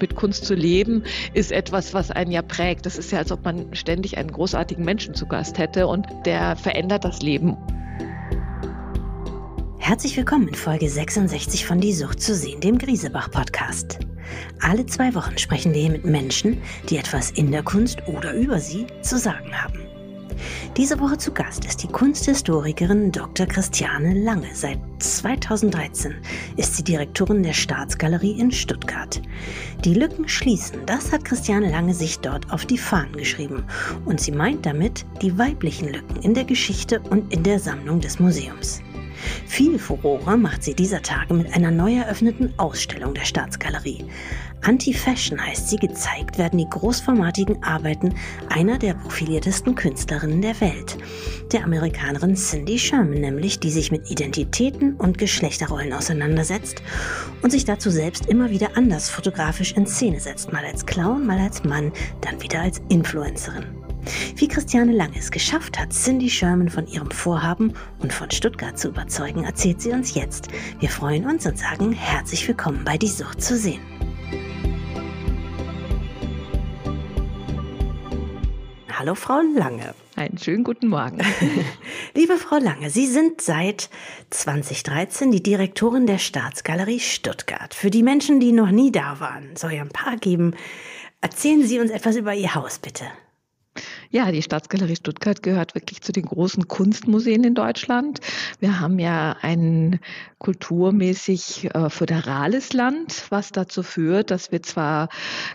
Mit Kunst zu leben ist etwas, was einen ja prägt. Das ist ja, als ob man ständig einen großartigen Menschen zu Gast hätte und der verändert das Leben. Herzlich willkommen in Folge 66 von Die Sucht zu sehen, dem Griesebach-Podcast. Alle zwei Wochen sprechen wir hier mit Menschen, die etwas in der Kunst oder über sie zu sagen haben. Diese Woche zu Gast ist die Kunsthistorikerin Dr. Christiane Lange. Seit 2013 ist sie Direktorin der Staatsgalerie in Stuttgart. Die Lücken schließen, das hat Christiane Lange sich dort auf die Fahnen geschrieben. Und sie meint damit die weiblichen Lücken in der Geschichte und in der Sammlung des Museums. Viel Furore macht sie dieser Tage mit einer neu eröffneten Ausstellung der Staatsgalerie. Anti-Fashion heißt sie, gezeigt werden die großformatigen Arbeiten einer der profiliertesten Künstlerinnen der Welt, der Amerikanerin Cindy Sherman nämlich, die sich mit Identitäten und Geschlechterrollen auseinandersetzt und sich dazu selbst immer wieder anders fotografisch in Szene setzt, mal als Clown, mal als Mann, dann wieder als Influencerin. Wie Christiane Lange es geschafft hat, Cindy Sherman von ihrem Vorhaben und von Stuttgart zu überzeugen, erzählt sie uns jetzt. Wir freuen uns und sagen herzlich willkommen bei Die Sucht zu sehen. Hallo, Frau Lange. Einen schönen guten Morgen. Liebe Frau Lange, Sie sind seit 2013 die Direktorin der Staatsgalerie Stuttgart. Für die Menschen, die noch nie da waren, soll ja ein paar geben. Erzählen Sie uns etwas über Ihr Haus, bitte. Ja, die Staatsgalerie Stuttgart gehört wirklich zu den großen Kunstmuseen in Deutschland. Wir haben ja ein kulturmäßig äh, föderales Land, was dazu führt, dass wir zwar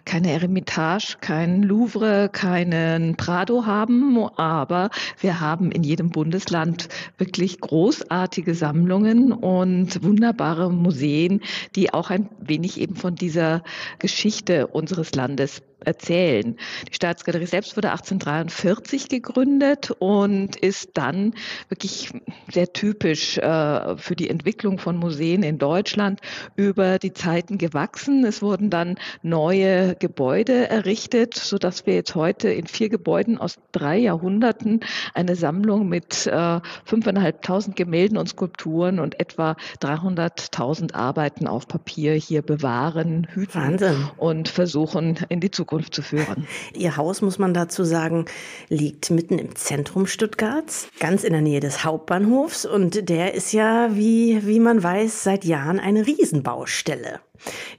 keine Eremitage, kein Louvre, keinen Prado haben, aber wir haben in jedem Bundesland wirklich großartige Sammlungen und wunderbare Museen, die auch ein wenig eben von dieser Geschichte unseres Landes erzählen. Die Staatsgalerie selbst wurde 1843 gegründet und ist dann wirklich sehr typisch äh, für die Entwicklung von Museen in Deutschland über die Zeiten gewachsen. Es wurden dann neue Gebäude errichtet, so dass wir jetzt heute in vier Gebäuden aus drei Jahrhunderten eine Sammlung mit äh, 5.500 Gemälden und Skulpturen und etwa 300.000 Arbeiten auf Papier hier bewahren, hüten Wahnsinn. und versuchen in die Zukunft Zukunft zu führen. Ihr Haus, muss man dazu sagen, liegt mitten im Zentrum Stuttgarts, ganz in der Nähe des Hauptbahnhofs. Und der ist ja, wie, wie man weiß, seit Jahren eine Riesenbaustelle.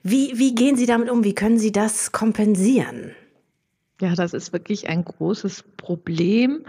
Wie, wie gehen Sie damit um? Wie können Sie das kompensieren? Ja, das ist wirklich ein großes Problem.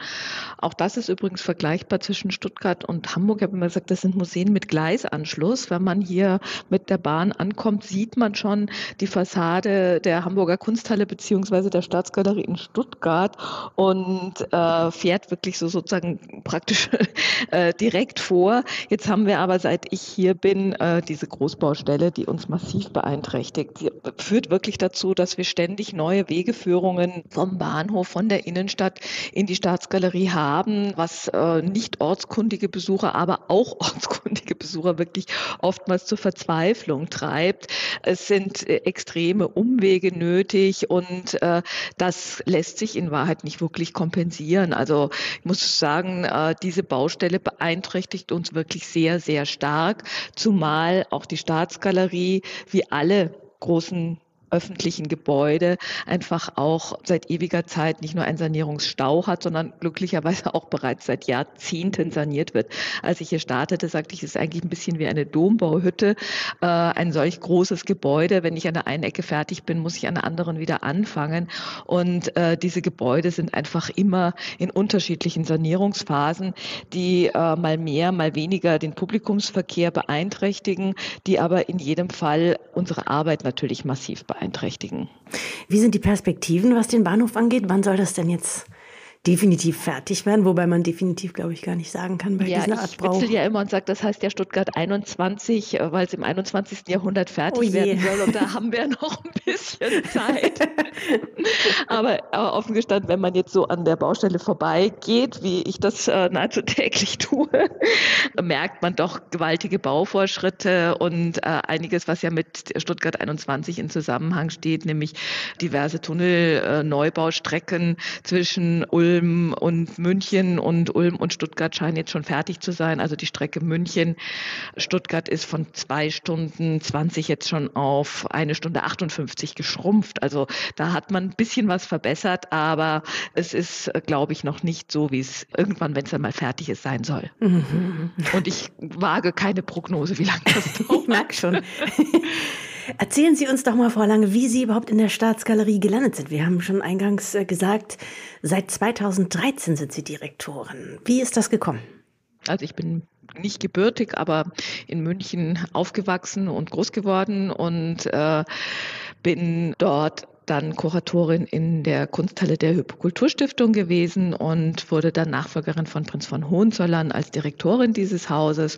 Auch das ist übrigens vergleichbar zwischen Stuttgart und Hamburg. Ich habe immer gesagt, das sind Museen mit Gleisanschluss. Wenn man hier mit der Bahn ankommt, sieht man schon die Fassade der Hamburger Kunsthalle beziehungsweise der Staatsgalerie in Stuttgart und äh, fährt wirklich so sozusagen praktisch äh, direkt vor. Jetzt haben wir aber, seit ich hier bin, äh, diese Großbaustelle, die uns massiv beeinträchtigt. Sie führt wirklich dazu, dass wir ständig neue Wegeführungen vom Bahnhof, von der Innenstadt in die Staatsgalerie haben, was äh, nicht ortskundige Besucher, aber auch ortskundige Besucher wirklich oftmals zur Verzweiflung treibt. Es sind äh, extreme Umwege nötig und äh, das lässt sich in Wahrheit nicht wirklich kompensieren. Also ich muss sagen, diese Baustelle beeinträchtigt uns wirklich sehr, sehr stark, zumal auch die Staatsgalerie wie alle großen öffentlichen Gebäude einfach auch seit ewiger Zeit nicht nur einen Sanierungsstau hat, sondern glücklicherweise auch bereits seit Jahrzehnten saniert wird. Als ich hier startete, sagte ich, es ist eigentlich ein bisschen wie eine Dombauhütte, äh, ein solch großes Gebäude. Wenn ich an der einen Ecke fertig bin, muss ich an der anderen wieder anfangen. Und äh, diese Gebäude sind einfach immer in unterschiedlichen Sanierungsphasen, die äh, mal mehr, mal weniger den Publikumsverkehr beeinträchtigen, die aber in jedem Fall unsere Arbeit natürlich massiv beeinträchtigen beeinträchtigen. Wie sind die Perspektiven, was den Bahnhof angeht? Wann soll das denn jetzt definitiv fertig werden, wobei man definitiv, glaube ich, gar nicht sagen kann bei ja, dieser Art Brauch. Ich ja immer und sage, das heißt ja Stuttgart 21, äh, weil es im 21. Jahrhundert fertig oh werden soll und da haben wir noch ein bisschen Zeit. aber, aber offen gestanden, wenn man jetzt so an der Baustelle vorbeigeht, wie ich das äh, nahezu täglich tue, merkt man doch gewaltige Bauvorschritte und äh, einiges, was ja mit Stuttgart 21 in Zusammenhang steht, nämlich diverse Tunnelneubaustrecken äh, zwischen Ulm Ulm und München und Ulm und Stuttgart scheinen jetzt schon fertig zu sein. Also die Strecke München, Stuttgart ist von zwei Stunden 20 jetzt schon auf eine Stunde 58 geschrumpft. Also da hat man ein bisschen was verbessert, aber es ist, glaube ich, noch nicht so, wie es irgendwann, wenn es dann mal fertig ist, sein soll. Mhm. Und ich wage keine Prognose, wie lange das dauert. Ich mag schon. Erzählen Sie uns doch mal, Frau Lange, wie Sie überhaupt in der Staatsgalerie gelandet sind. Wir haben schon eingangs äh, gesagt, seit 2013 sind Sie Direktorin. Wie ist das gekommen? Also ich bin nicht gebürtig, aber in München aufgewachsen und groß geworden und äh, bin dort dann Kuratorin in der Kunsthalle der Hypokulturstiftung gewesen und wurde dann Nachfolgerin von Prinz von Hohenzollern als Direktorin dieses Hauses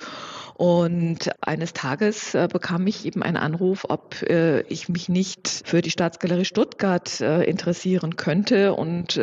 und eines Tages äh, bekam ich eben einen Anruf, ob äh, ich mich nicht für die Staatsgalerie Stuttgart äh, interessieren könnte und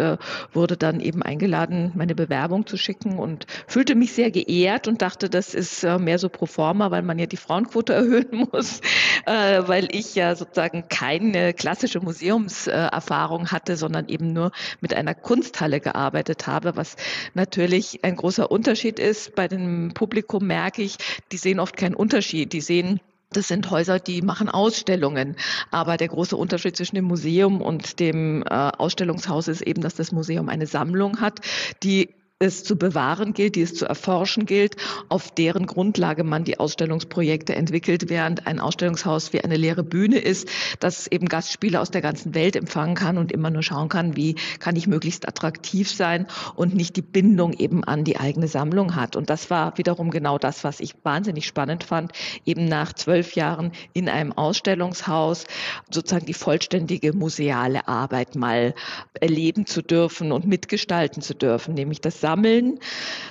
wurde dann eben eingeladen, meine Bewerbung zu schicken und fühlte mich sehr geehrt und dachte, das ist mehr so pro forma, weil man ja die Frauenquote erhöhen muss, weil ich ja sozusagen keine klassische Museumserfahrung hatte, sondern eben nur mit einer Kunsthalle gearbeitet habe, was natürlich ein großer Unterschied ist. Bei dem Publikum merke ich, die sehen oft keinen Unterschied. Die sehen das sind Häuser, die machen Ausstellungen. Aber der große Unterschied zwischen dem Museum und dem äh, Ausstellungshaus ist eben, dass das Museum eine Sammlung hat, die es zu bewahren gilt, die es zu erforschen gilt, auf deren Grundlage man die Ausstellungsprojekte entwickelt, während ein Ausstellungshaus wie eine leere Bühne ist, das eben Gastspiele aus der ganzen Welt empfangen kann und immer nur schauen kann, wie kann ich möglichst attraktiv sein und nicht die Bindung eben an die eigene Sammlung hat. Und das war wiederum genau das, was ich wahnsinnig spannend fand, eben nach zwölf Jahren in einem Ausstellungshaus sozusagen die vollständige museale Arbeit mal erleben zu dürfen und mitgestalten zu dürfen, nämlich das Sammeln,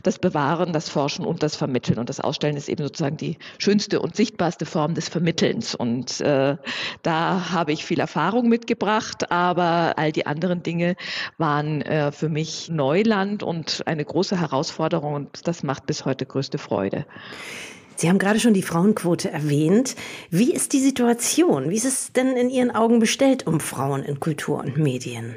das Bewahren, das Forschen und das Vermitteln. Und das Ausstellen ist eben sozusagen die schönste und sichtbarste Form des Vermittelns. Und äh, da habe ich viel Erfahrung mitgebracht, aber all die anderen Dinge waren äh, für mich Neuland und eine große Herausforderung und das macht bis heute größte Freude. Sie haben gerade schon die Frauenquote erwähnt. Wie ist die Situation? Wie ist es denn in Ihren Augen bestellt um Frauen in Kultur und Medien?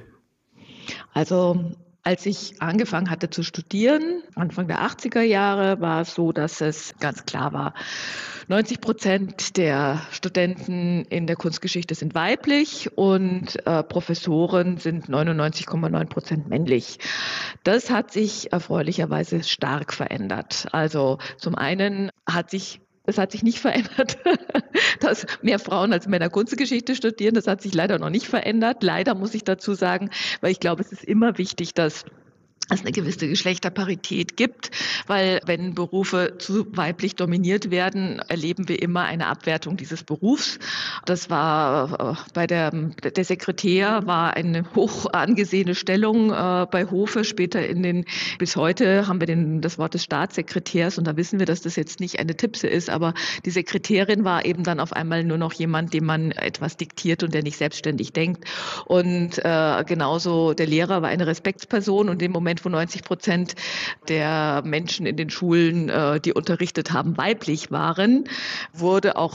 Also als ich angefangen hatte zu studieren, Anfang der 80er Jahre, war es so, dass es ganz klar war, 90 Prozent der Studenten in der Kunstgeschichte sind weiblich und äh, Professoren sind 99,9 Prozent männlich. Das hat sich erfreulicherweise stark verändert. Also zum einen hat sich es hat sich nicht verändert, dass mehr Frauen als Männer Kunstgeschichte studieren. Das hat sich leider noch nicht verändert. Leider muss ich dazu sagen, weil ich glaube, es ist immer wichtig, dass es eine gewisse Geschlechterparität gibt, weil wenn Berufe zu weiblich dominiert werden, erleben wir immer eine Abwertung dieses Berufs. Das war äh, bei der, der Sekretär war eine hoch angesehene Stellung äh, bei Hofe. Später in den, bis heute haben wir den, das Wort des Staatssekretärs und da wissen wir, dass das jetzt nicht eine Tippse ist, aber die Sekretärin war eben dann auf einmal nur noch jemand, dem man etwas diktiert und der nicht selbstständig denkt. Und äh, genauso der Lehrer war eine Respektsperson und im Moment Moment, wo 90 Prozent der Menschen in den Schulen, äh, die unterrichtet haben, weiblich waren, wurde auch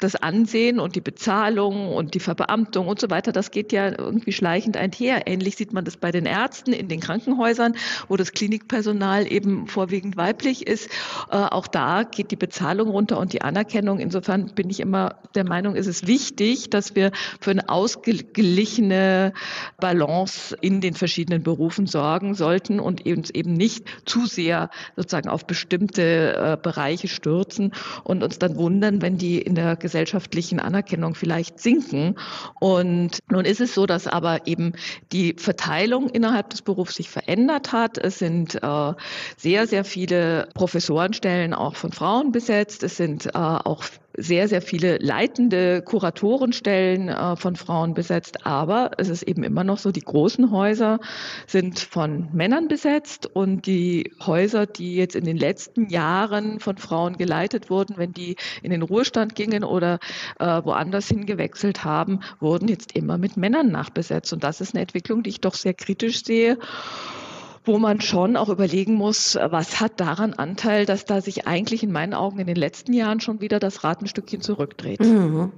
das Ansehen und die Bezahlung und die Verbeamtung und so weiter, das geht ja irgendwie schleichend einher. Ähnlich sieht man das bei den Ärzten in den Krankenhäusern, wo das Klinikpersonal eben vorwiegend weiblich ist. Äh, auch da geht die Bezahlung runter und die Anerkennung. Insofern bin ich immer der Meinung, ist es wichtig, dass wir für eine ausgeglichene Balance in den verschiedenen Berufen sorgen sollten und uns eben nicht zu sehr sozusagen auf bestimmte äh, Bereiche stürzen und uns dann wundern, wenn die in der gesellschaftlichen Anerkennung vielleicht sinken. Und nun ist es so, dass aber eben die Verteilung innerhalb des Berufs sich verändert hat. Es sind äh, sehr, sehr viele Professorenstellen auch von Frauen besetzt. Es sind äh, auch sehr, sehr viele leitende Kuratorenstellen äh, von Frauen besetzt. Aber es ist eben immer noch so, die großen Häuser sind von Männern besetzt und die Häuser, die jetzt in den letzten Jahren von Frauen geleitet wurden, wenn die in den Ruhestand gingen oder äh, woanders hingewechselt haben, wurden jetzt immer mit Männern nachbesetzt. Und das ist eine Entwicklung, die ich doch sehr kritisch sehe wo man schon auch überlegen muss, was hat daran Anteil, dass da sich eigentlich in meinen Augen in den letzten Jahren schon wieder das Rad ein Stückchen zurückdreht. Mhm.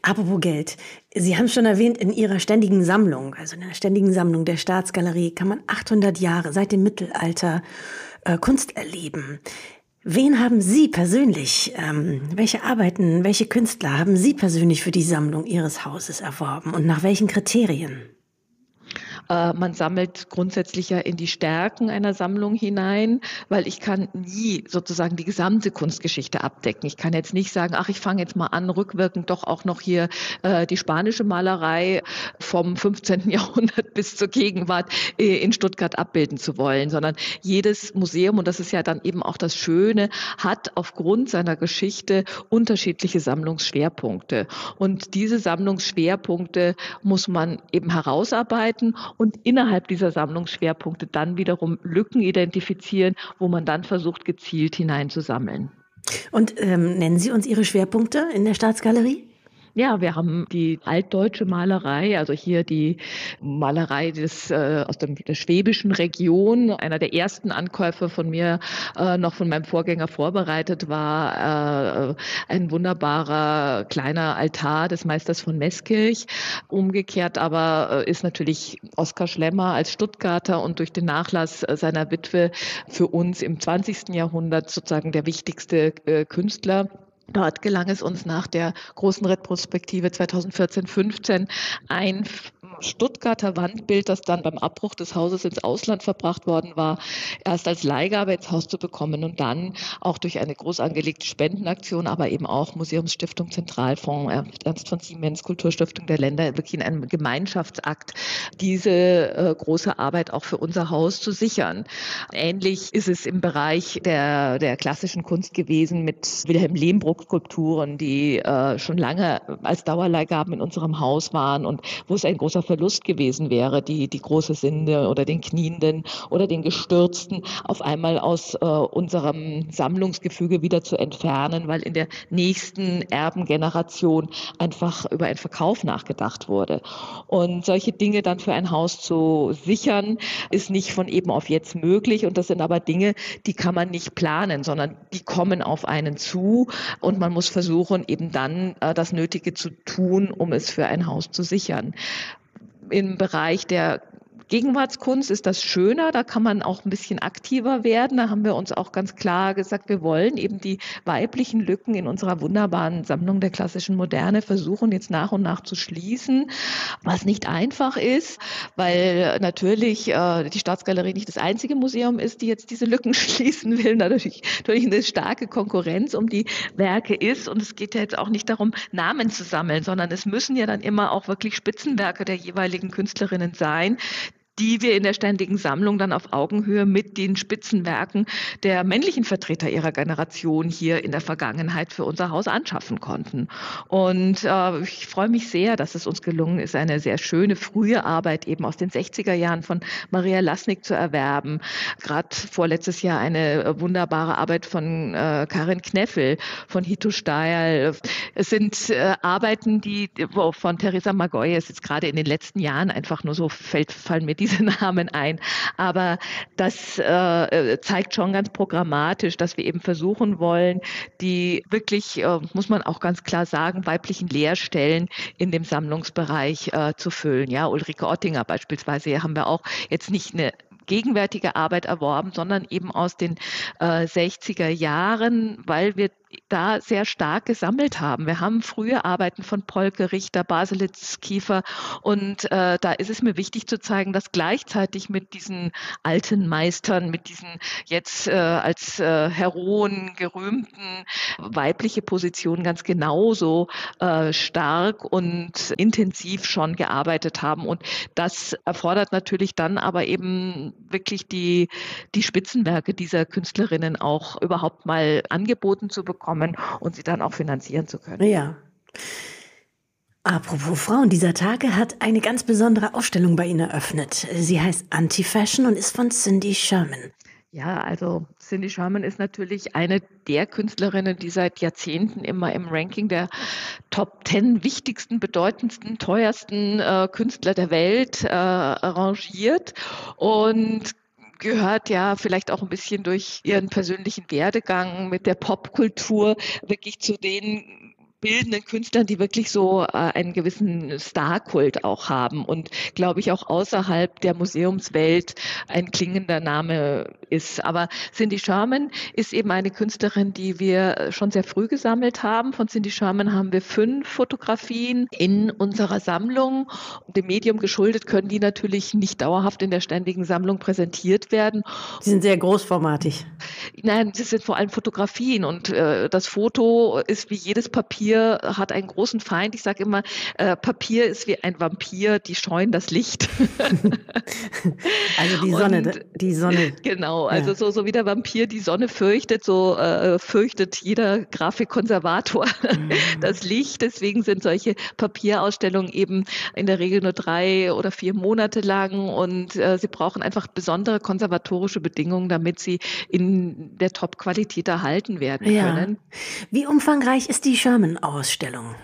Apropos Geld. Sie haben es schon erwähnt, in Ihrer ständigen Sammlung, also in der ständigen Sammlung der Staatsgalerie, kann man 800 Jahre seit dem Mittelalter äh, Kunst erleben. Wen haben Sie persönlich, ähm, welche Arbeiten, welche Künstler haben Sie persönlich für die Sammlung Ihres Hauses erworben und nach welchen Kriterien? Äh, man sammelt grundsätzlich ja in die Stärken einer Sammlung hinein, weil ich kann nie sozusagen die gesamte Kunstgeschichte abdecken. Ich kann jetzt nicht sagen, ach, ich fange jetzt mal an, rückwirkend doch auch noch hier äh, die spanische Malerei vom 15. Jahrhundert bis zur Gegenwart äh, in Stuttgart abbilden zu wollen, sondern jedes Museum, und das ist ja dann eben auch das Schöne, hat aufgrund seiner Geschichte unterschiedliche Sammlungsschwerpunkte. Und diese Sammlungsschwerpunkte muss man eben herausarbeiten und innerhalb dieser Sammlungsschwerpunkte dann wiederum Lücken identifizieren, wo man dann versucht, gezielt hineinzusammeln. Und ähm, nennen Sie uns Ihre Schwerpunkte in der Staatsgalerie? Ja, wir haben die altdeutsche Malerei, also hier die Malerei des, äh, aus dem, der schwäbischen Region. Einer der ersten Ankäufe von mir, äh, noch von meinem Vorgänger vorbereitet, war äh, ein wunderbarer kleiner Altar des Meisters von Meßkirch. Umgekehrt aber äh, ist natürlich Oskar Schlemmer als Stuttgarter und durch den Nachlass äh, seiner Witwe für uns im 20. Jahrhundert sozusagen der wichtigste äh, Künstler. Dort gelang es uns nach der großen Retrospektive 2014-15 ein Stuttgarter Wandbild, das dann beim Abbruch des Hauses ins Ausland verbracht worden war, erst als Leihgabe ins Haus zu bekommen und dann auch durch eine groß angelegte Spendenaktion, aber eben auch Museumsstiftung Zentralfonds, Ernst von Siemens, Kulturstiftung der Länder, wirklich in einem Gemeinschaftsakt diese äh, große Arbeit auch für unser Haus zu sichern. Ähnlich ist es im Bereich der, der klassischen Kunst gewesen mit Wilhelm Lehmbruck Skulpturen, die äh, schon lange als Dauerleihgaben in unserem Haus waren und wo es ein großer Verlust gewesen wäre, die, die große Sünde oder den Knienden oder den Gestürzten auf einmal aus äh, unserem Sammlungsgefüge wieder zu entfernen, weil in der nächsten Erbengeneration einfach über einen Verkauf nachgedacht wurde. Und solche Dinge dann für ein Haus zu sichern, ist nicht von eben auf jetzt möglich. Und das sind aber Dinge, die kann man nicht planen, sondern die kommen auf einen zu und man muss versuchen, eben dann äh, das Nötige zu tun, um es für ein Haus zu sichern im Bereich der Gegenwartskunst ist das schöner, da kann man auch ein bisschen aktiver werden. Da haben wir uns auch ganz klar gesagt, wir wollen eben die weiblichen Lücken in unserer wunderbaren Sammlung der klassischen Moderne versuchen jetzt nach und nach zu schließen, was nicht einfach ist, weil natürlich äh, die Staatsgalerie nicht das einzige Museum ist, die jetzt diese Lücken schließen will. Natürlich, natürlich eine starke Konkurrenz um die Werke ist und es geht ja jetzt auch nicht darum, Namen zu sammeln, sondern es müssen ja dann immer auch wirklich Spitzenwerke der jeweiligen Künstlerinnen sein, die wir in der ständigen Sammlung dann auf Augenhöhe mit den Spitzenwerken der männlichen Vertreter ihrer Generation hier in der Vergangenheit für unser Haus anschaffen konnten. Und äh, ich freue mich sehr, dass es uns gelungen ist, eine sehr schöne frühe Arbeit eben aus den 60er Jahren von Maria Lasnik zu erwerben. Gerade vorletztes Jahr eine wunderbare Arbeit von äh, Karin Kneffel, von Hito Steil. Es sind äh, Arbeiten, die von Theresa Magoyes jetzt gerade in den letzten Jahren einfach nur so fällt, fallen mir diese Namen ein. Aber das äh, zeigt schon ganz programmatisch, dass wir eben versuchen wollen, die wirklich, äh, muss man auch ganz klar sagen, weiblichen Lehrstellen in dem Sammlungsbereich äh, zu füllen. Ja, Ulrike Ottinger beispielsweise haben wir auch jetzt nicht eine gegenwärtige Arbeit erworben, sondern eben aus den äh, 60er Jahren, weil wir da sehr stark gesammelt haben. Wir haben frühe Arbeiten von Polke, Richter, Baselitz, Kiefer und äh, da ist es mir wichtig zu zeigen, dass gleichzeitig mit diesen alten Meistern, mit diesen jetzt äh, als äh, Heroen gerühmten weibliche Positionen ganz genauso äh, stark und intensiv schon gearbeitet haben und das erfordert natürlich dann aber eben wirklich die, die Spitzenwerke dieser Künstlerinnen auch überhaupt mal angeboten zu bekommen bekommen und sie dann auch finanzieren zu können. Ja. Apropos Frauen dieser Tage hat eine ganz besondere Ausstellung bei Ihnen eröffnet. Sie heißt Anti-Fashion und ist von Cindy Sherman. Ja, also Cindy Sherman ist natürlich eine der Künstlerinnen, die seit Jahrzehnten immer im Ranking der Top 10 wichtigsten, bedeutendsten, teuersten äh, Künstler der Welt äh, arrangiert. Und gehört ja vielleicht auch ein bisschen durch ihren persönlichen Werdegang mit der Popkultur wirklich zu den bildenden Künstlern, die wirklich so äh, einen gewissen Starkult auch haben und glaube ich auch außerhalb der Museumswelt ein klingender Name ist. Aber Cindy Sherman ist eben eine Künstlerin, die wir schon sehr früh gesammelt haben. Von Cindy Sherman haben wir fünf Fotografien in unserer Sammlung. Dem Medium geschuldet können die natürlich nicht dauerhaft in der ständigen Sammlung präsentiert werden. Sie sind sehr großformatig. Nein, das sind vor allem Fotografien und äh, das Foto ist wie jedes Papier Papier hat einen großen Feind. Ich sage immer, äh, Papier ist wie ein Vampir, die scheuen das Licht. also die Sonne, Und, die Sonne. Genau, also ja. so, so wie der Vampir die Sonne fürchtet, so äh, fürchtet jeder Grafikkonservator mhm. das Licht. Deswegen sind solche Papierausstellungen eben in der Regel nur drei oder vier Monate lang und äh, sie brauchen einfach besondere konservatorische Bedingungen, damit sie in der Top-Qualität erhalten werden ja. können. Wie umfangreich ist die Sherman Ausstellung?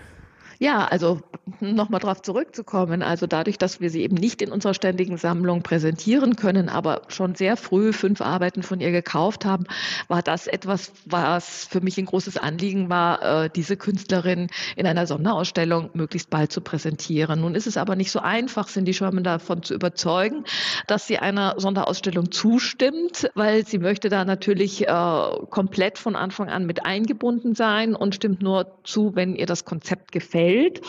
Ja, also nochmal darauf zurückzukommen, also dadurch, dass wir sie eben nicht in unserer ständigen Sammlung präsentieren können, aber schon sehr früh fünf Arbeiten von ihr gekauft haben, war das etwas, was für mich ein großes Anliegen war, äh, diese Künstlerin in einer Sonderausstellung möglichst bald zu präsentieren. Nun ist es aber nicht so einfach, Cindy Sherman davon zu überzeugen, dass sie einer Sonderausstellung zustimmt, weil sie möchte da natürlich äh, komplett von Anfang an mit eingebunden sein und stimmt nur zu, wenn ihr das Konzept gefällt Welt.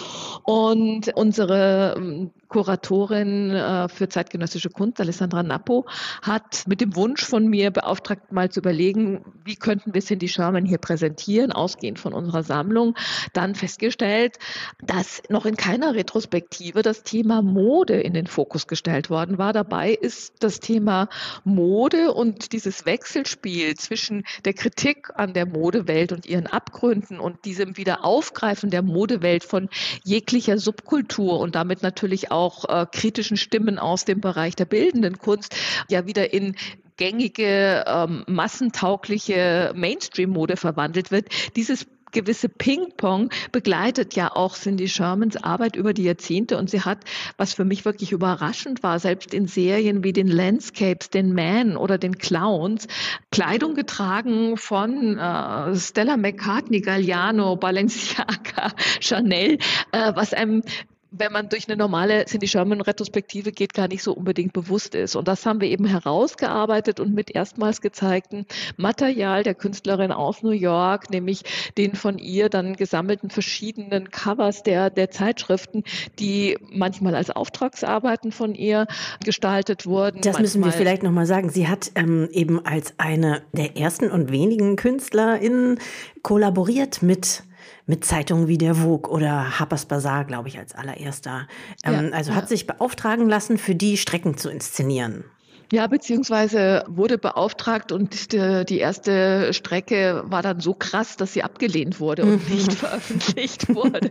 Und unsere ähm, Kuratorin äh, für zeitgenössische Kunst, Alessandra Nappo, hat mit dem Wunsch von mir beauftragt, mal zu überlegen, wie könnten wir Cindy Sherman hier präsentieren, ausgehend von unserer Sammlung, dann festgestellt, dass noch in keiner Retrospektive das Thema Mode in den Fokus gestellt worden war. Dabei ist das Thema Mode und dieses Wechselspiel zwischen der Kritik an der Modewelt und ihren Abgründen und diesem Wiederaufgreifen der Modewelt von jeglicher Subkultur und damit natürlich auch äh, kritischen Stimmen aus dem Bereich der bildenden Kunst ja wieder in gängige, ähm, massentaugliche Mainstream-Mode verwandelt wird. Dieses gewisse Ping-Pong begleitet ja auch Cindy Shermans Arbeit über die Jahrzehnte. Und sie hat, was für mich wirklich überraschend war, selbst in Serien wie den Landscapes, den Man oder den Clowns, Kleidung getragen von äh, Stella McCartney, Galliano, Balenciaga, Chanel, äh, was einem wenn man durch eine normale Cindy Sherman Retrospektive geht, gar nicht so unbedingt bewusst ist. Und das haben wir eben herausgearbeitet und mit erstmals gezeigten Material der Künstlerin aus New York, nämlich den von ihr dann gesammelten verschiedenen Covers der, der Zeitschriften, die manchmal als Auftragsarbeiten von ihr gestaltet wurden. Das müssen wir vielleicht nochmal sagen. Sie hat ähm, eben als eine der ersten und wenigen KünstlerInnen kollaboriert mit mit Zeitungen wie der Vogue oder Harper's Bazaar, glaube ich, als allererster. Ähm, ja, also hat sich beauftragen lassen, für die Strecken zu inszenieren. Ja, beziehungsweise wurde beauftragt und die erste Strecke war dann so krass, dass sie abgelehnt wurde und mhm. nicht veröffentlicht wurde.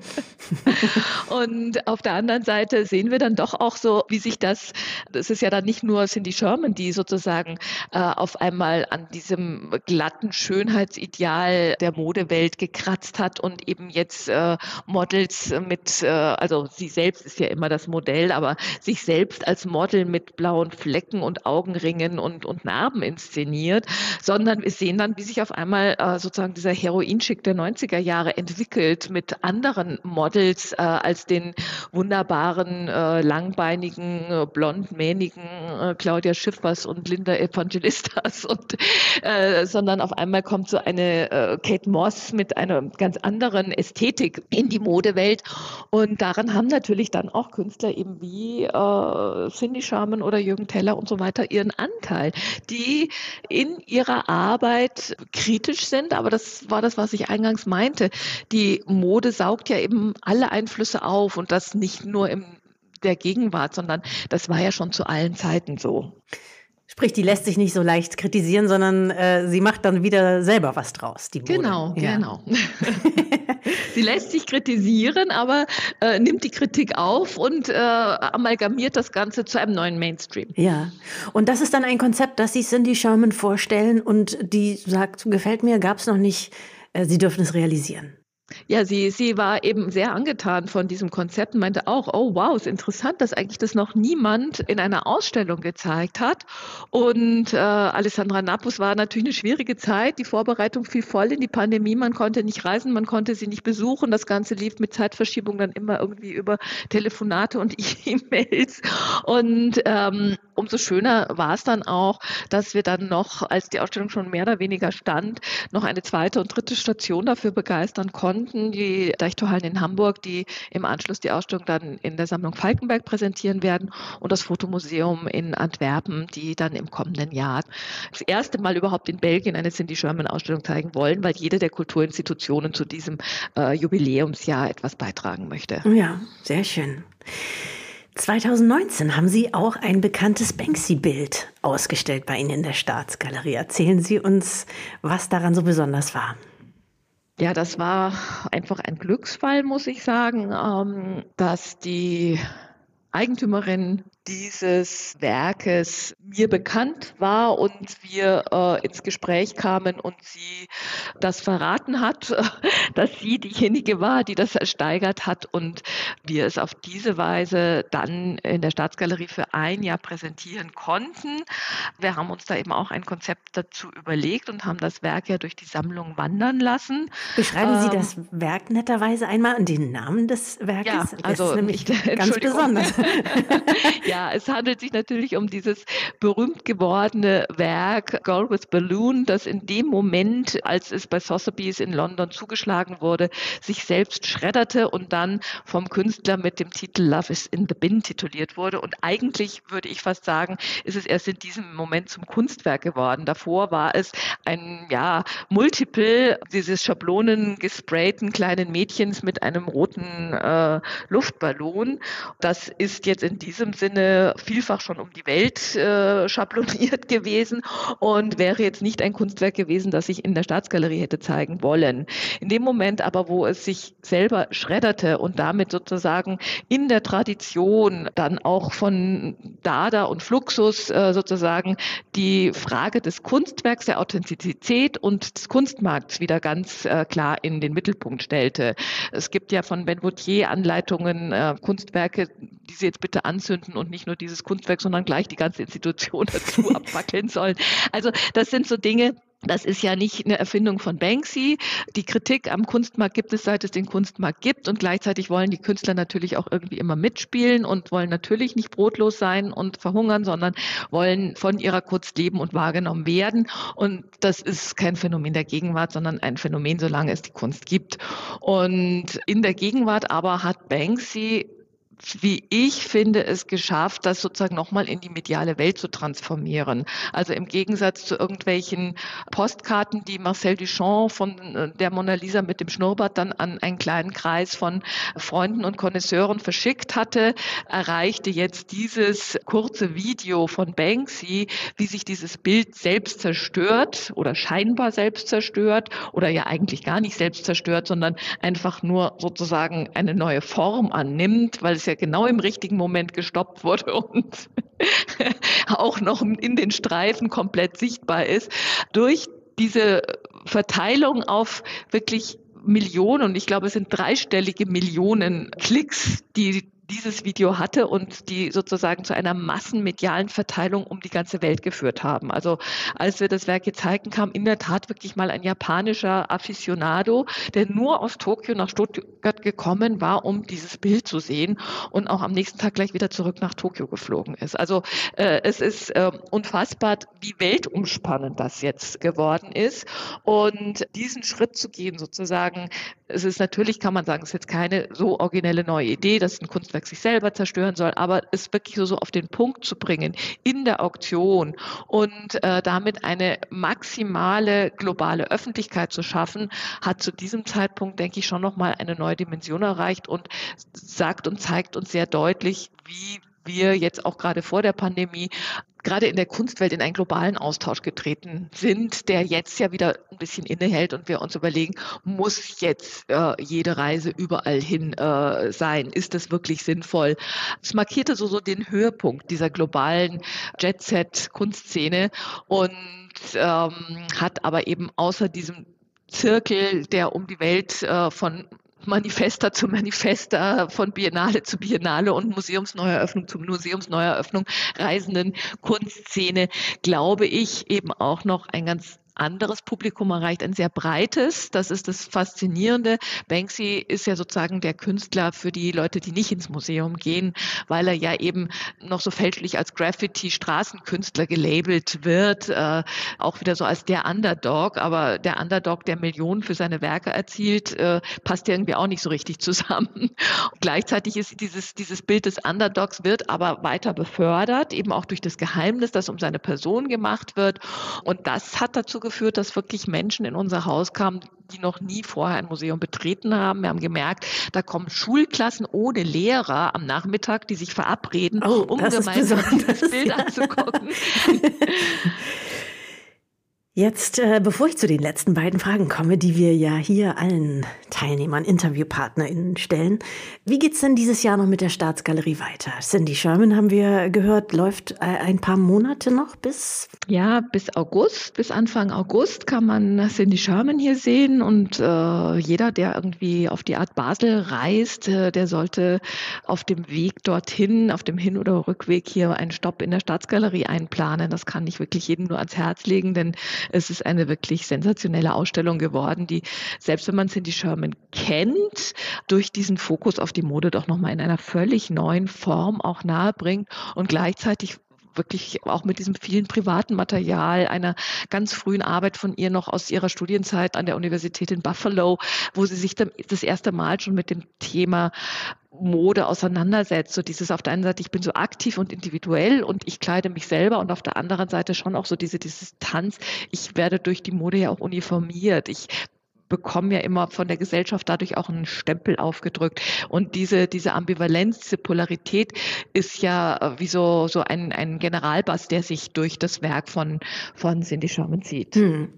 und auf der anderen Seite sehen wir dann doch auch so, wie sich das, das ist ja dann nicht nur Cindy Sherman, die sozusagen äh, auf einmal an diesem glatten Schönheitsideal der Modewelt gekratzt hat und eben jetzt äh, Models mit, äh, also sie selbst ist ja immer das Modell, aber sich selbst als Model mit blauen Flecken und Augenringen und, und Narben inszeniert, sondern wir sehen dann, wie sich auf einmal äh, sozusagen dieser Heroinschick der 90er Jahre entwickelt mit anderen Models äh, als den wunderbaren, äh, langbeinigen, äh, blondmähnigen äh, Claudia Schiffers und Linda Evangelistas und äh, sondern auf einmal kommt so eine äh, Kate Moss mit einer ganz anderen Ästhetik in die Modewelt. Und daran haben natürlich dann auch Künstler eben wie Cindy Sherman oder Jürgen Teller und so weiter Mitarbeiter ihren Anteil, die in ihrer Arbeit kritisch sind. Aber das war das, was ich eingangs meinte. Die Mode saugt ja eben alle Einflüsse auf und das nicht nur in der Gegenwart, sondern das war ja schon zu allen Zeiten so. Sprich, die lässt sich nicht so leicht kritisieren, sondern äh, sie macht dann wieder selber was draus. Die Mode. Genau, ja. genau. sie lässt sich kritisieren, aber äh, nimmt die Kritik auf und äh, amalgamiert das Ganze zu einem neuen Mainstream. Ja, und das ist dann ein Konzept, das Sie Cindy Sherman vorstellen und die sagt, gefällt mir, gab es noch nicht, äh, Sie dürfen es realisieren. Ja, sie, sie war eben sehr angetan von diesem Konzept und meinte auch, oh wow, ist interessant, dass eigentlich das noch niemand in einer Ausstellung gezeigt hat. Und äh, Alessandra Napus war natürlich eine schwierige Zeit. Die Vorbereitung fiel voll in die Pandemie. Man konnte nicht reisen, man konnte sie nicht besuchen. Das Ganze lief mit Zeitverschiebung dann immer irgendwie über Telefonate und E-Mails. Und ähm, umso schöner war es dann auch, dass wir dann noch, als die Ausstellung schon mehr oder weniger stand, noch eine zweite und dritte Station dafür begeistern konnten. Die Deichtorhallen in Hamburg, die im Anschluss die Ausstellung dann in der Sammlung Falkenberg präsentieren werden und das Fotomuseum in Antwerpen, die dann im kommenden Jahr das erste Mal überhaupt in Belgien eine Cindy Sherman Ausstellung zeigen wollen, weil jede der Kulturinstitutionen zu diesem äh, Jubiläumsjahr etwas beitragen möchte. Ja, sehr schön. 2019 haben Sie auch ein bekanntes Banksy-Bild ausgestellt bei Ihnen in der Staatsgalerie. Erzählen Sie uns, was daran so besonders war. Ja, das war einfach ein Glücksfall, muss ich sagen, ähm, dass die Eigentümerin dieses Werkes mir bekannt war und wir äh, ins Gespräch kamen und sie das verraten hat, dass sie diejenige war, die das ersteigert hat und wir es auf diese Weise dann in der Staatsgalerie für ein Jahr präsentieren konnten. Wir haben uns da eben auch ein Konzept dazu überlegt und haben das Werk ja durch die Sammlung wandern lassen. Beschreiben Sie ähm, das Werk netterweise einmal und den Namen des Werkes? Ja, also das ist nämlich ganz besonders. ja, Ja, es handelt sich natürlich um dieses berühmt gewordene Werk Girl with Balloon, das in dem Moment, als es bei Sotheby's in London zugeschlagen wurde, sich selbst schredderte und dann vom Künstler mit dem Titel Love is in the Bin tituliert wurde. Und eigentlich würde ich fast sagen, ist es erst in diesem Moment zum Kunstwerk geworden. Davor war es ein ja, Multiple dieses Schablonen gesprayten kleinen Mädchens mit einem roten äh, Luftballon. Das ist jetzt in diesem Sinne vielfach schon um die Welt äh, schabloniert gewesen und wäre jetzt nicht ein Kunstwerk gewesen, das ich in der Staatsgalerie hätte zeigen wollen. In dem Moment aber, wo es sich selber schredderte und damit sozusagen in der Tradition dann auch von Dada und Fluxus äh, sozusagen die Frage des Kunstwerks, der Authentizität und des Kunstmarkts wieder ganz äh, klar in den Mittelpunkt stellte. Es gibt ja von Ben Vautier Anleitungen, äh, Kunstwerke, die Sie jetzt bitte anzünden und nicht nicht nur dieses Kunstwerk, sondern gleich die ganze Institution dazu abfackeln sollen. Also das sind so Dinge, das ist ja nicht eine Erfindung von Banksy. Die Kritik am Kunstmarkt gibt es, seit es den Kunstmarkt gibt. Und gleichzeitig wollen die Künstler natürlich auch irgendwie immer mitspielen und wollen natürlich nicht brotlos sein und verhungern, sondern wollen von ihrer Kunst leben und wahrgenommen werden. Und das ist kein Phänomen der Gegenwart, sondern ein Phänomen, solange es die Kunst gibt. Und in der Gegenwart aber hat Banksy wie ich finde, es geschafft, das sozusagen nochmal in die mediale Welt zu transformieren. Also im Gegensatz zu irgendwelchen Postkarten, die Marcel Duchamp von äh, der Mona Lisa mit dem Schnurrbart dann an einen kleinen Kreis von Freunden und Konnoisseuren verschickt hatte, erreichte jetzt dieses kurze Video von Banksy, wie sich dieses Bild selbst zerstört oder scheinbar selbst zerstört oder ja eigentlich gar nicht selbst zerstört, sondern einfach nur sozusagen eine neue Form annimmt, weil es ja genau im richtigen Moment gestoppt wurde und auch noch in den Streifen komplett sichtbar ist, durch diese Verteilung auf wirklich Millionen, und ich glaube, es sind dreistellige Millionen Klicks, die dieses Video hatte und die sozusagen zu einer massenmedialen Verteilung um die ganze Welt geführt haben. Also als wir das Werk gezeigt kam in der Tat wirklich mal ein japanischer Aficionado, der nur aus Tokio nach Stuttgart gekommen war, um dieses Bild zu sehen und auch am nächsten Tag gleich wieder zurück nach Tokio geflogen ist. Also äh, es ist äh, unfassbar, wie weltumspannend das jetzt geworden ist. Und diesen Schritt zu gehen, sozusagen, es ist natürlich, kann man sagen, es ist jetzt keine so originelle neue Idee, dass ein Kunstwerk sich selber zerstören soll, aber es wirklich so, so auf den Punkt zu bringen in der Auktion und äh, damit eine maximale globale Öffentlichkeit zu schaffen, hat zu diesem Zeitpunkt, denke ich, schon nochmal eine neue Dimension erreicht und sagt und zeigt uns sehr deutlich, wie wir jetzt auch gerade vor der Pandemie gerade in der Kunstwelt in einen globalen Austausch getreten sind, der jetzt ja wieder ein bisschen innehält und wir uns überlegen, muss jetzt äh, jede Reise überall hin äh, sein? Ist das wirklich sinnvoll? Es markierte so, so den Höhepunkt dieser globalen Jet-Set-Kunstszene und ähm, hat aber eben außer diesem Zirkel, der um die Welt äh, von Manifesta zu Manifesta, von Biennale zu Biennale und Museumsneueröffnung zu Museumsneueröffnung reisenden Kunstszene, glaube ich, eben auch noch ein ganz anderes Publikum erreicht, ein sehr breites. Das ist das Faszinierende. Banksy ist ja sozusagen der Künstler für die Leute, die nicht ins Museum gehen, weil er ja eben noch so fälschlich als Graffiti-Straßenkünstler gelabelt wird. Äh, auch wieder so als der Underdog. Aber der Underdog, der Millionen für seine Werke erzielt, äh, passt irgendwie auch nicht so richtig zusammen. gleichzeitig ist dieses, dieses Bild des Underdogs wird aber weiter befördert, eben auch durch das Geheimnis, das um seine Person gemacht wird. Und das hat dazu geführt, dass wirklich Menschen in unser Haus kamen, die noch nie vorher ein Museum betreten haben. Wir haben gemerkt, da kommen Schulklassen ohne Lehrer am Nachmittag, die sich verabreden, oh, um gemeinsam das Bild anzugucken. Jetzt, äh, bevor ich zu den letzten beiden Fragen komme, die wir ja hier allen Teilnehmern, InterviewpartnerInnen stellen, wie geht's denn dieses Jahr noch mit der Staatsgalerie weiter? Cindy Sherman, haben wir gehört, läuft äh, ein paar Monate noch bis? Ja, bis August, bis Anfang August kann man Cindy Sherman hier sehen und äh, jeder, der irgendwie auf die Art Basel reist, äh, der sollte auf dem Weg dorthin, auf dem Hin- oder Rückweg hier einen Stopp in der Staatsgalerie einplanen. Das kann ich wirklich jedem nur ans Herz legen, denn es ist eine wirklich sensationelle Ausstellung geworden, die, selbst wenn man Cindy Sherman kennt, durch diesen Fokus auf die Mode doch nochmal in einer völlig neuen Form auch nahe bringt und gleichzeitig wirklich auch mit diesem vielen privaten Material, einer ganz frühen Arbeit von ihr noch aus ihrer Studienzeit an der Universität in Buffalo, wo sie sich das erste Mal schon mit dem Thema Mode auseinandersetzt. So dieses auf der einen Seite, ich bin so aktiv und individuell und ich kleide mich selber und auf der anderen Seite schon auch so diese Distanz. Ich werde durch die Mode ja auch uniformiert. Ich bekomme ja immer von der Gesellschaft dadurch auch einen Stempel aufgedrückt. Und diese, diese Ambivalenz, diese Polarität ist ja äh, wie so, so ein, ein Generalbass, der sich durch das Werk von, von Cindy Sherman zieht. Hm.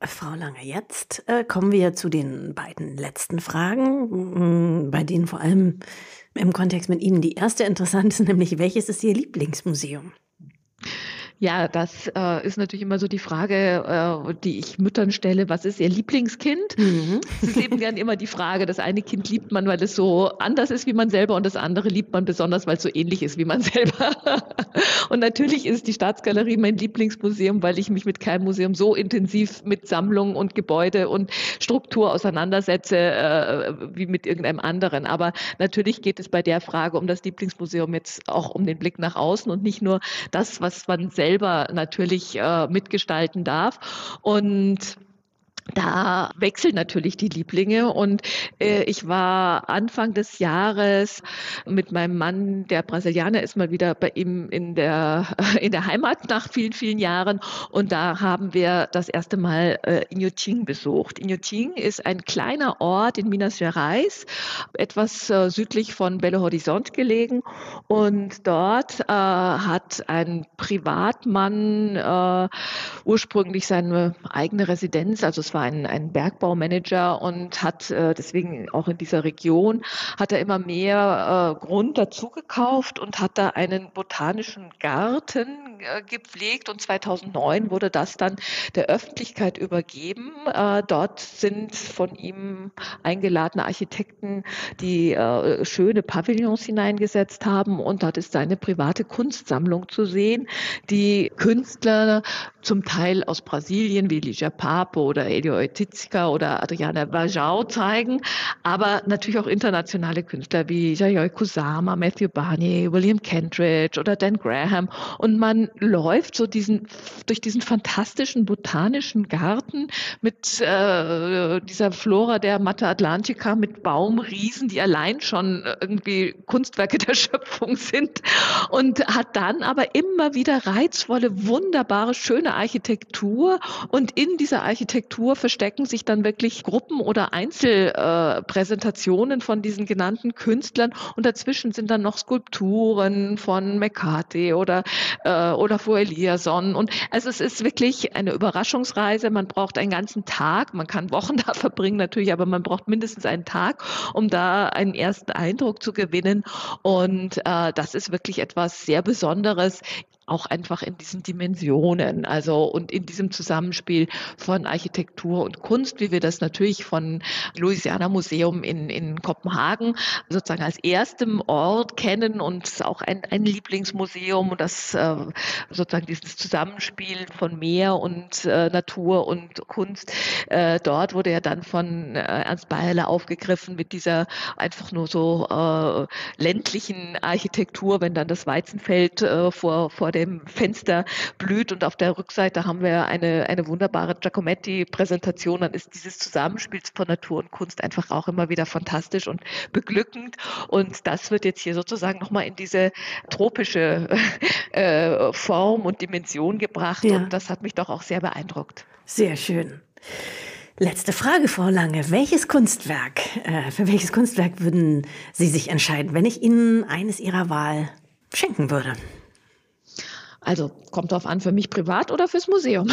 Frau Lange, jetzt äh, kommen wir zu den beiden letzten Fragen, mm, bei denen vor allem im Kontext mit Ihnen die erste interessant ist, nämlich welches ist Ihr Lieblingsmuseum? Ja, das äh, ist natürlich immer so die Frage, äh, die ich Müttern stelle, was ist ihr Lieblingskind? Mhm. Sie leben gern immer die Frage, das eine Kind liebt man, weil es so anders ist wie man selber und das andere liebt man besonders, weil es so ähnlich ist wie man selber. und natürlich ist die Staatsgalerie mein Lieblingsmuseum, weil ich mich mit keinem Museum so intensiv mit Sammlung und Gebäude und Struktur auseinandersetze äh, wie mit irgendeinem anderen. Aber natürlich geht es bei der Frage um das Lieblingsmuseum jetzt auch um den Blick nach außen und nicht nur das, was man selber selber natürlich äh, mitgestalten darf. Und da wechseln natürlich die Lieblinge und äh, ich war Anfang des Jahres mit meinem Mann, der Brasilianer ist mal wieder bei ihm in der, in der Heimat nach vielen, vielen Jahren. Und da haben wir das erste Mal äh, Inhotim besucht. Inhotim ist ein kleiner Ort in Minas Gerais, etwas äh, südlich von Belo Horizonte gelegen. Und dort äh, hat ein Privatmann äh, ursprünglich seine eigene Residenz, also es war ein, ein Bergbaumanager und hat äh, deswegen auch in dieser Region, hat er immer mehr äh, Grund dazu gekauft und hat da einen botanischen Garten äh, gepflegt und 2009 wurde das dann der Öffentlichkeit übergeben. Äh, dort sind von ihm eingeladene Architekten, die äh, schöne Pavillons hineingesetzt haben und dort ist seine private Kunstsammlung zu sehen, die Künstler zum Teil aus Brasilien wie Ligia Papo oder Elio Oitizka oder Adriana Bajau zeigen, aber natürlich auch internationale Künstler wie Yayoi Kusama, Matthew Barney, William Kentridge oder Dan Graham. Und man läuft so diesen, durch diesen fantastischen botanischen Garten mit äh, dieser Flora der Mata Atlantica mit Baumriesen, die allein schon irgendwie Kunstwerke der Schöpfung sind und hat dann aber immer wieder reizvolle, wunderbare, schöne Architektur und in dieser Architektur verstecken sich dann wirklich Gruppen oder Einzelpräsentationen äh, von diesen genannten Künstlern und dazwischen sind dann noch Skulpturen von McCarthy oder, äh, oder vor Eliasson. Und also es ist wirklich eine Überraschungsreise. Man braucht einen ganzen Tag, man kann Wochen da verbringen natürlich, aber man braucht mindestens einen Tag, um da einen ersten Eindruck zu gewinnen. Und äh, das ist wirklich etwas sehr Besonderes auch einfach in diesen Dimensionen, also und in diesem Zusammenspiel von Architektur und Kunst, wie wir das natürlich von Louisiana Museum in, in Kopenhagen sozusagen als erstem Ort kennen und auch ein, ein Lieblingsmuseum und das äh, sozusagen dieses Zusammenspiel von Meer und äh, Natur und Kunst. Äh, dort wurde ja dann von Ernst Bayerle aufgegriffen mit dieser einfach nur so ländlichen Architektur, wenn dann das Weizenfeld vor, vor dem Fenster blüht und auf der Rückseite haben wir eine, eine wunderbare Giacometti-Präsentation, dann ist dieses Zusammenspiel von Natur und Kunst einfach auch immer wieder fantastisch und beglückend und das wird jetzt hier sozusagen nochmal in diese tropische äh, Form und Dimension gebracht ja. und das hat mich doch auch sehr beeindruckt. Sehr schön. Letzte Frage, Frau Lange. Welches Kunstwerk, äh, für welches Kunstwerk würden Sie sich entscheiden, wenn ich Ihnen eines Ihrer Wahl schenken würde? Also kommt drauf an, für mich privat oder fürs Museum?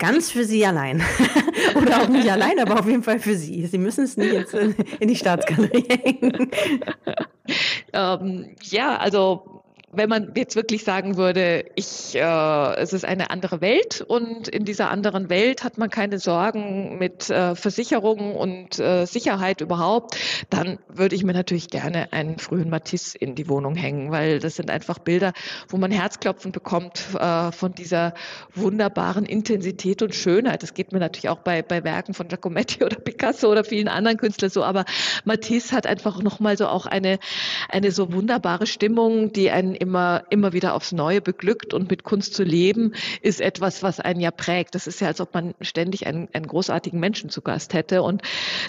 Ganz für Sie allein. oder auch nicht allein, aber auf jeden Fall für Sie. Sie müssen es nicht jetzt in die Staatsgalerie hängen. ähm, ja, also wenn man jetzt wirklich sagen würde, ich, äh, es ist eine andere Welt und in dieser anderen Welt hat man keine Sorgen mit äh, Versicherungen und äh, Sicherheit überhaupt, dann würde ich mir natürlich gerne einen frühen Matisse in die Wohnung hängen, weil das sind einfach Bilder, wo man Herzklopfen bekommt äh, von dieser wunderbaren Intensität und Schönheit. Das geht mir natürlich auch bei, bei Werken von Giacometti oder Picasso oder vielen anderen Künstlern so, aber Matisse hat einfach nochmal so auch eine, eine so wunderbare Stimmung, die einen immer, immer wieder aufs Neue beglückt und mit Kunst zu leben, ist etwas, was einen ja prägt. Das ist ja, als ob man ständig einen, einen großartigen Menschen zu Gast hätte und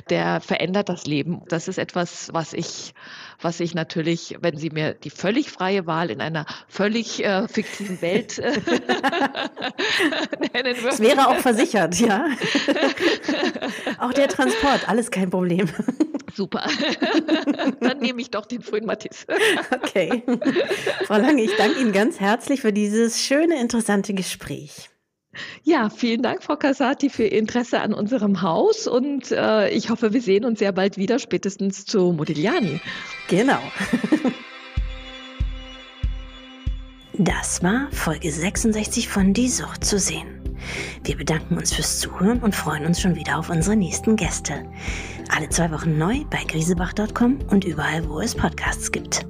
der verändert das Leben. Das ist etwas, was ich, was ich natürlich, wenn Sie mir die völlig freie Wahl in einer völlig äh, fiktiven Welt äh, nennen würde. Es wäre auch versichert, ja. auch der Transport, alles kein Problem. Super. Dann nehme ich doch den frühen Matisse. okay. Frau Lange, ich danke Ihnen ganz herzlich für dieses schöne, interessante Gespräch. Ja, vielen Dank, Frau Casati, für Ihr Interesse an unserem Haus und äh, ich hoffe, wir sehen uns sehr bald wieder, spätestens zu Modigliani. Genau. Das war Folge 66 von Die Sucht zu sehen. Wir bedanken uns fürs Zuhören und freuen uns schon wieder auf unsere nächsten Gäste. Alle zwei Wochen neu bei grisebach.com und überall, wo es Podcasts gibt.